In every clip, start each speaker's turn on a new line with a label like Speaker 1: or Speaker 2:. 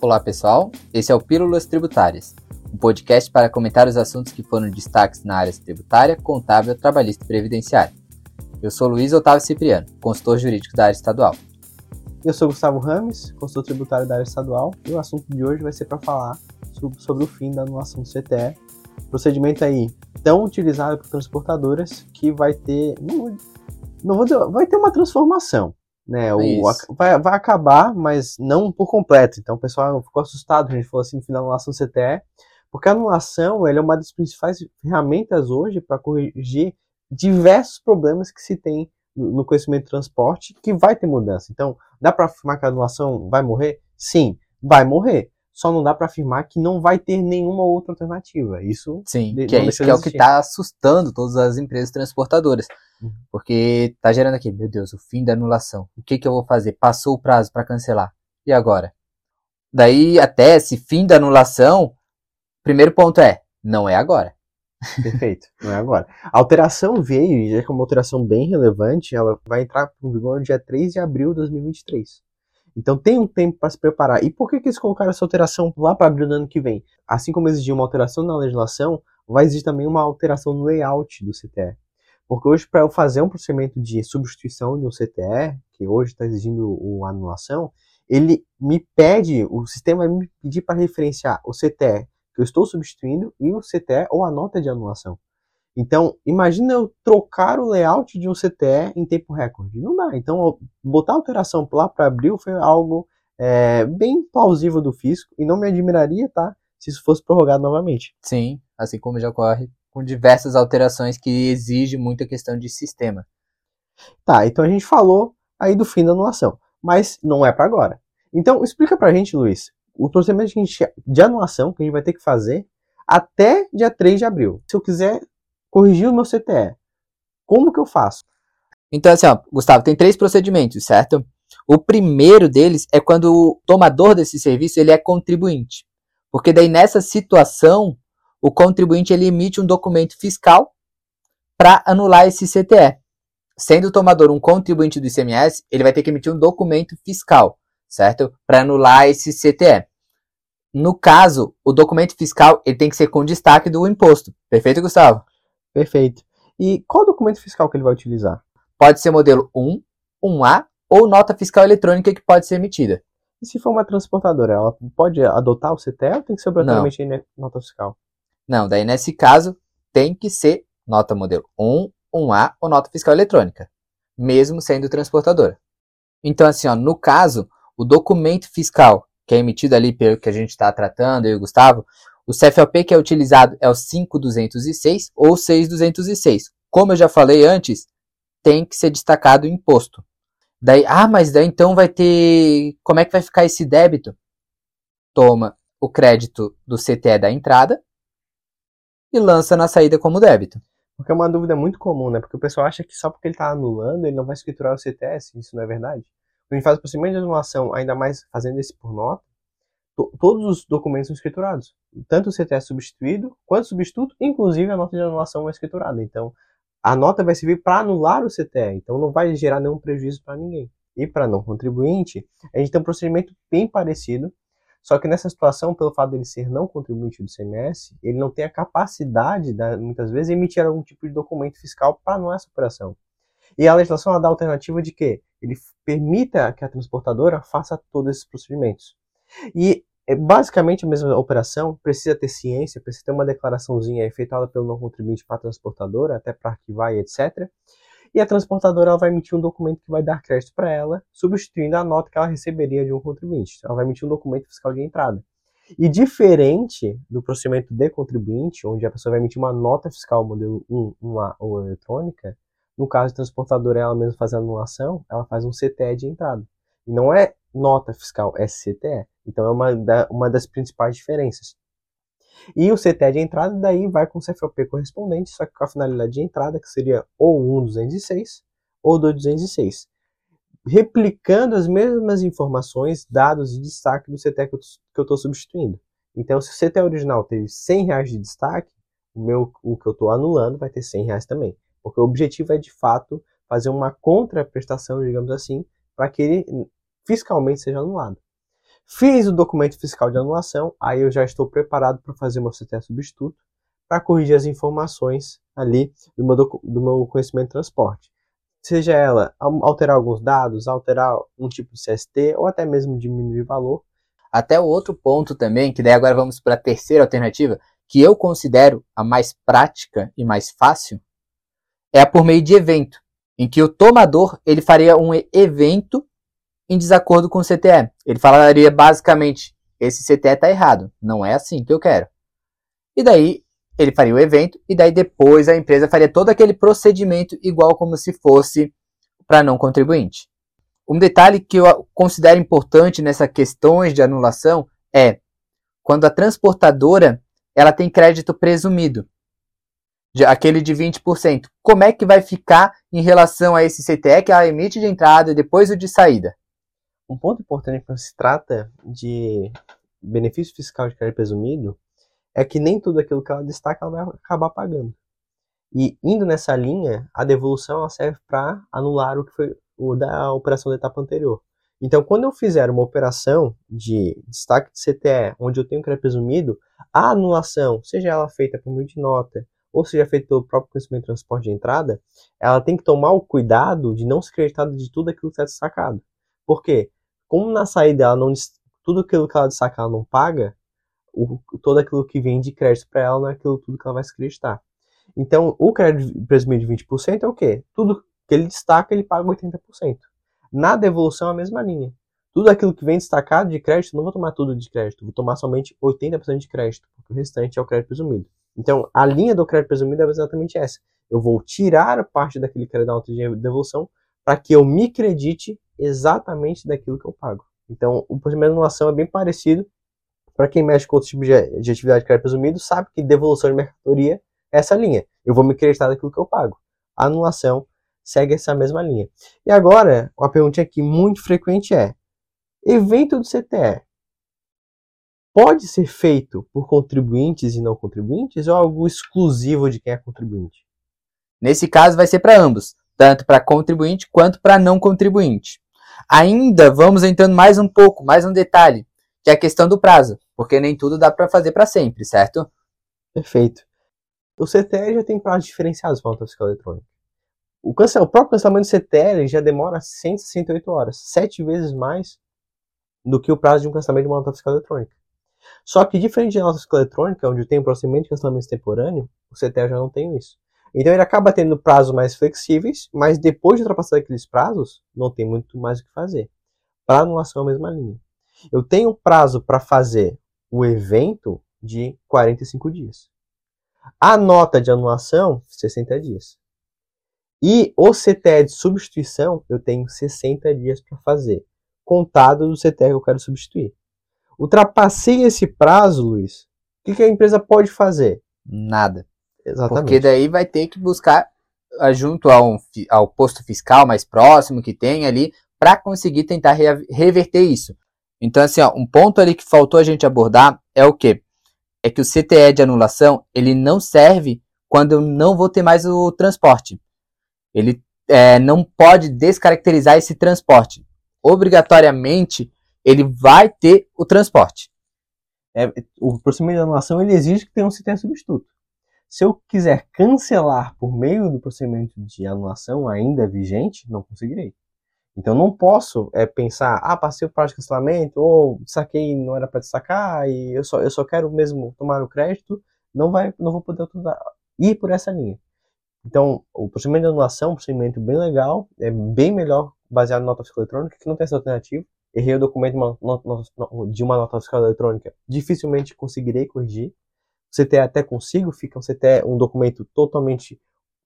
Speaker 1: Olá pessoal, esse é o Pílulas Tributárias, um podcast para comentar os assuntos que foram destaques na área tributária, contábil, trabalhista e previdenciária. Eu sou Luiz Otávio Cipriano, consultor jurídico da área estadual.
Speaker 2: Eu sou Gustavo Rames, consultor tributário da área estadual, e o assunto de hoje vai ser para falar sobre o fim da anulação do CTE, procedimento aí tão utilizado por transportadoras que vai ter, não, não vou dizer, vai ter uma transformação né? O, vai, vai acabar, mas não por completo. Então o pessoal ficou assustado, a gente falou assim no final da anulação CTE, porque a anulação é uma das principais ferramentas hoje para corrigir diversos problemas que se tem no conhecimento de transporte, que vai ter mudança. Então, dá para afirmar que a anulação vai morrer? Sim, vai morrer. Só não dá para afirmar que não vai ter nenhuma outra alternativa. Isso
Speaker 1: Sim, que é, isso que é o que está assustando todas as empresas transportadoras. Uhum. Porque tá gerando aqui, meu Deus, o fim da anulação. O que, que eu vou fazer? Passou o prazo para cancelar. E agora? Daí, até esse fim da anulação, primeiro ponto é, não é agora.
Speaker 2: Perfeito, não é agora. A alteração veio, e já que é uma alteração bem relevante, ela vai entrar em vigor no dia 3 de abril de 2023. Então tem um tempo para se preparar. E por que, que eles colocaram essa alteração lá para abril do ano que vem? Assim como exigiu uma alteração na legislação, vai exigir também uma alteração no layout do CTE. Porque hoje, para eu fazer um procedimento de substituição de um CTE, que hoje está exigindo o anulação, ele me pede, o sistema vai me pedir para referenciar o CTE que eu estou substituindo e o CTE ou a nota de anulação. Então, imagina eu trocar o layout de um CTE em tempo recorde. Não dá. Então, botar alteração lá para abril foi algo é, bem plausível do fisco e não me admiraria, tá? Se isso fosse prorrogado novamente.
Speaker 1: Sim, assim como já ocorre com diversas alterações que exigem muita questão de sistema.
Speaker 2: Tá, então a gente falou aí do fim da anulação, mas não é para agora. Então, explica pra gente, Luiz, o procedimento de anulação que a gente vai ter que fazer até dia 3 de abril. Se eu quiser corrigir o meu CTE. Como que eu faço?
Speaker 1: Então, assim, ó, Gustavo, tem três procedimentos, certo? O primeiro deles é quando o tomador desse serviço ele é contribuinte. Porque daí nessa situação, o contribuinte ele emite um documento fiscal para anular esse CTE. Sendo o tomador um contribuinte do ICMS, ele vai ter que emitir um documento fiscal, certo? Para anular esse CTE. No caso, o documento fiscal ele tem que ser com destaque do imposto. Perfeito, Gustavo?
Speaker 2: Perfeito. E qual documento fiscal que ele vai utilizar?
Speaker 1: Pode ser modelo 1, 1A ou nota fiscal eletrônica que pode ser emitida.
Speaker 2: E se for uma transportadora, ela pode adotar o CTE ou tem que ser obrigatoriamente nota fiscal?
Speaker 1: Não, daí nesse caso tem que ser nota modelo 1, 1A ou nota fiscal eletrônica, mesmo sendo transportadora. Então, assim, ó, no caso, o documento fiscal que é emitido ali pelo que a gente está tratando, eu e o Gustavo, o CFOP que é utilizado é o 5206 ou 6206. Como eu já falei antes, tem que ser destacado o imposto. Daí, ah, mas daí então vai ter. Como é que vai ficar esse débito? Toma o crédito do CTE da entrada e lança na saída como débito.
Speaker 2: Porque é uma dúvida muito comum, né? Porque o pessoal acha que só porque ele está anulando, ele não vai escriturar o CTS. Isso não é verdade. Quando a gente faz o procedimento de anulação, ainda mais fazendo esse por nota, todos os documentos são escriturados. Tanto o CTS substituído quanto o substituto, inclusive a nota de anulação é escriturada. Então, a nota vai servir para anular o CTE, então não vai gerar nenhum prejuízo para ninguém. E para não contribuinte, a gente tem um procedimento bem parecido, só que nessa situação, pelo fato dele ser não contribuinte do CMS, ele não tem a capacidade, de, muitas vezes, emitir algum tipo de documento fiscal para anular essa operação. E a legislação dá a alternativa de que ele permita que a transportadora faça todos esses procedimentos. E é basicamente a mesma operação, precisa ter ciência, precisa ter uma declaraçãozinha efetuada pelo não contribuinte para a transportadora, até para arquivar e etc. E a transportadora ela vai emitir um documento que vai dar crédito para ela, substituindo a nota que ela receberia de um contribuinte. Ela vai emitir um documento fiscal de entrada. E diferente do procedimento de contribuinte, onde a pessoa vai emitir uma nota fiscal modelo 1, 1A ou eletrônica, no caso de transportadora ela mesma faz a anulação, ela faz um CTE de entrada. E não é nota fiscal, é CTE. Então é uma, da, uma das principais diferenças. E o CTE de entrada daí vai com o CFOP correspondente, só que com a finalidade de entrada, que seria ou 1.206 ou 2.206. Replicando as mesmas informações, dados e destaque do CTE que eu estou substituindo. Então, se o CTE original teve 100 reais de destaque, o, meu, o que eu estou anulando vai ter 100 reais também. Porque o objetivo é, de fato, fazer uma contraprestação, digamos assim, para que ele fiscalmente seja anulado. Fiz o documento fiscal de anulação, aí eu já estou preparado para fazer meu CTA substituto para corrigir as informações ali do meu, do meu conhecimento de transporte. Seja ela alterar alguns dados, alterar um tipo de CST ou até mesmo diminuir valor.
Speaker 1: Até o outro ponto também, que daí agora vamos para a terceira alternativa, que eu considero a mais prática e mais fácil, é a por meio de evento, em que o tomador ele faria um evento em desacordo com o CTE. Ele falaria basicamente: esse CTE está errado, não é assim que eu quero. E daí ele faria o evento e daí depois a empresa faria todo aquele procedimento igual como se fosse para não contribuinte. Um detalhe que eu considero importante nessas questões de anulação é quando a transportadora ela tem crédito presumido, aquele de 20%. Como é que vai ficar em relação a esse CTE que ela emite de entrada e depois o de saída?
Speaker 2: Um ponto importante quando se trata de benefício fiscal de crédito presumido é que nem tudo aquilo que ela destaca ela vai acabar pagando. E indo nessa linha, a devolução ela serve para anular o que foi o da operação da etapa anterior. Então, quando eu fizer uma operação de destaque de CTE, onde eu tenho crédito presumido, a anulação, seja ela feita por meio de nota, ou seja feita pelo próprio conhecimento de transporte de entrada, ela tem que tomar o cuidado de não se acreditar de tudo aquilo que está destacado. Por quê? Como na saída ela não tudo aquilo que ela destaca ela não paga, o, todo aquilo que vem de crédito para ela não é aquilo tudo que ela vai se acreditar. Então, o crédito presumido de 20% é o quê? Tudo que ele destaca, ele paga 80%. Na devolução, a mesma linha. Tudo aquilo que vem destacado de crédito, não vou tomar tudo de crédito, vou tomar somente 80% de crédito, porque o restante é o crédito presumido. Então, a linha do crédito presumido é exatamente essa. Eu vou tirar parte daquele crédito de devolução para que eu me credite exatamente daquilo que eu pago. Então, o procedimento de anulação é bem parecido. Para quem mexe com outros tipos de, de atividade de crédito presumido, sabe que devolução de mercadoria é essa linha. Eu vou me acreditar daquilo que eu pago. A anulação segue essa mesma linha. E agora, uma pergunta aqui muito frequente é: evento do CTE pode ser feito por contribuintes e não contribuintes ou é algo exclusivo de quem é contribuinte?
Speaker 1: Nesse caso, vai ser para ambos, tanto para contribuinte quanto para não contribuinte. Ainda vamos entrando mais um pouco, mais um detalhe, que é a questão do prazo, porque nem tudo dá para fazer para sempre, certo?
Speaker 2: Perfeito. O CTE já tem prazos diferenciados para a nota fiscal eletrônica. O, cancel, o próprio cancelamento do CTE já demora 168 horas, sete vezes mais do que o prazo de um cancelamento de uma nota fiscal eletrônica. Só que, diferente de nota fiscal eletrônica, onde tem um procedimento de cancelamento extemporâneo, o CTE já não tem isso. Então ele acaba tendo prazos mais flexíveis, mas depois de ultrapassar aqueles prazos, não tem muito mais o que fazer. Para anulação, a mesma linha. Eu tenho prazo para fazer o evento de 45 dias. A nota de anulação, 60 dias. E o CTE de substituição, eu tenho 60 dias para fazer, contado do CTE que eu quero substituir. Ultrapassei esse prazo, Luiz, o que a empresa pode fazer?
Speaker 1: Nada. Exatamente. Porque daí vai ter que buscar ah, junto ao, ao posto fiscal mais próximo que tem ali para conseguir tentar re reverter isso. Então, assim, ó, um ponto ali que faltou a gente abordar é o quê? É que o CTE de anulação, ele não serve quando eu não vou ter mais o transporte. Ele é, não pode descaracterizar esse transporte. Obrigatoriamente, ele vai ter o transporte.
Speaker 2: É, o procedimento de anulação ele exige que tenha um CTE substituto. Se eu quiser cancelar por meio do procedimento de anulação ainda vigente, não conseguirei. Então não posso é, pensar, ah, passei o prazo de cancelamento, ou saquei não era para destacar, e eu só, eu só quero mesmo tomar o crédito, não, vai, não vou poder ir por essa linha. Então, o procedimento de anulação é um procedimento bem legal, é bem melhor baseado em nota fiscal eletrônica, que não tem essa alternativa. Errei o documento de uma nota fiscal eletrônica, dificilmente conseguirei corrigir. CTE até consigo, fica um CTE um documento totalmente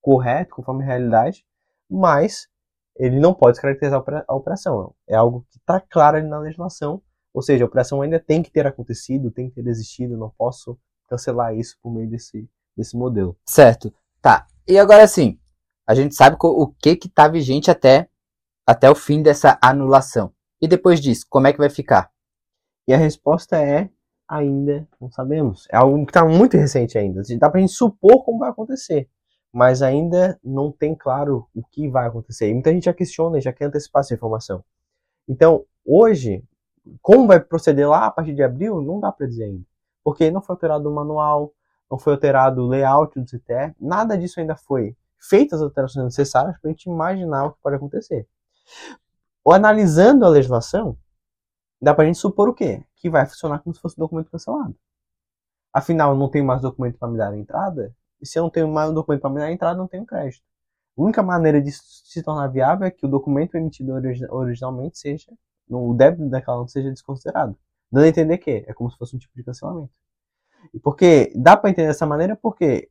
Speaker 2: correto, conforme a realidade, mas ele não pode caracterizar a operação. É algo que está claro ali na legislação, ou seja, a operação ainda tem que ter acontecido, tem que ter existido, não posso cancelar isso por meio desse, desse modelo.
Speaker 1: Certo. Tá. E agora sim, a gente sabe o que que está vigente até, até o fim dessa anulação. E depois disso, como é que vai ficar?
Speaker 2: E a resposta é ainda não sabemos. É algo que está muito recente ainda. Dá para a gente supor como vai acontecer, mas ainda não tem claro o que vai acontecer. E muita gente já questiona, já quer antecipar essa informação. Então, hoje, como vai proceder lá a partir de abril, não dá para dizer ainda. Porque não foi alterado o manual, não foi alterado o layout do CTE, nada disso ainda foi feitas as alterações necessárias para a gente imaginar o que pode acontecer. Ou analisando a legislação, dá para a gente supor o quê? Que vai funcionar como se fosse um documento cancelado. Afinal, não tenho mais documento para me dar a entrada, e se eu não tenho mais um documento para me dar a entrada, não tenho crédito. A única maneira de se tornar viável é que o documento emitido originalmente seja, o débito daquela nota seja desconsiderado. Dando a entender que é como se fosse um tipo de cancelamento. E porque dá para entender dessa maneira porque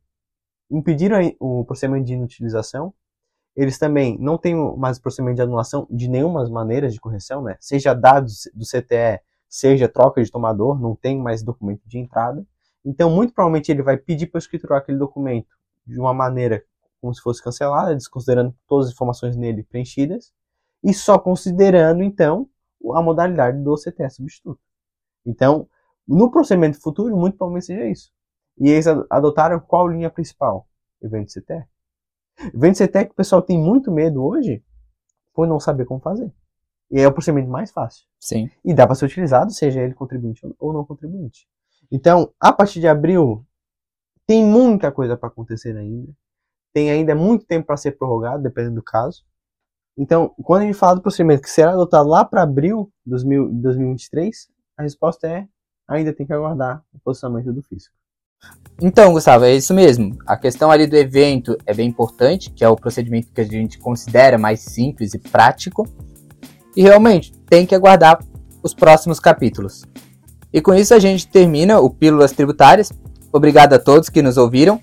Speaker 2: impediram o procedimento de inutilização, eles também não têm mais procedimento de anulação de nenhuma maneira de correção, né? Seja dados do CTE, seja troca de tomador, não tem mais documento de entrada. Então, muito provavelmente ele vai pedir para escriturar aquele documento de uma maneira como se fosse cancelada, desconsiderando todas as informações nele preenchidas, e só considerando, então, a modalidade do CTE substituto. Então, no procedimento futuro, muito provavelmente seja isso. E eles adotaram qual linha principal? Evento CTE. Evento CTE que o pessoal tem muito medo hoje por não saber como fazer. E é o procedimento mais fácil.
Speaker 1: Sim.
Speaker 2: E dá para ser utilizado, seja ele contribuinte ou não contribuinte. Então, a partir de abril, tem muita coisa para acontecer ainda. Tem ainda muito tempo para ser prorrogado, dependendo do caso. Então, quando a gente fala do procedimento que será adotado lá para abril de 2023, a resposta é ainda tem que aguardar o posicionamento do fisco.
Speaker 1: Então, Gustavo, é isso mesmo. A questão ali do evento é bem importante, que é o procedimento que a gente considera mais simples e prático. E realmente, tem que aguardar os próximos capítulos. E com isso a gente termina o Pílulas Tributárias. Obrigado a todos que nos ouviram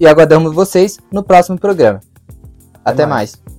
Speaker 1: e aguardamos vocês no próximo programa. Até, Até mais. mais.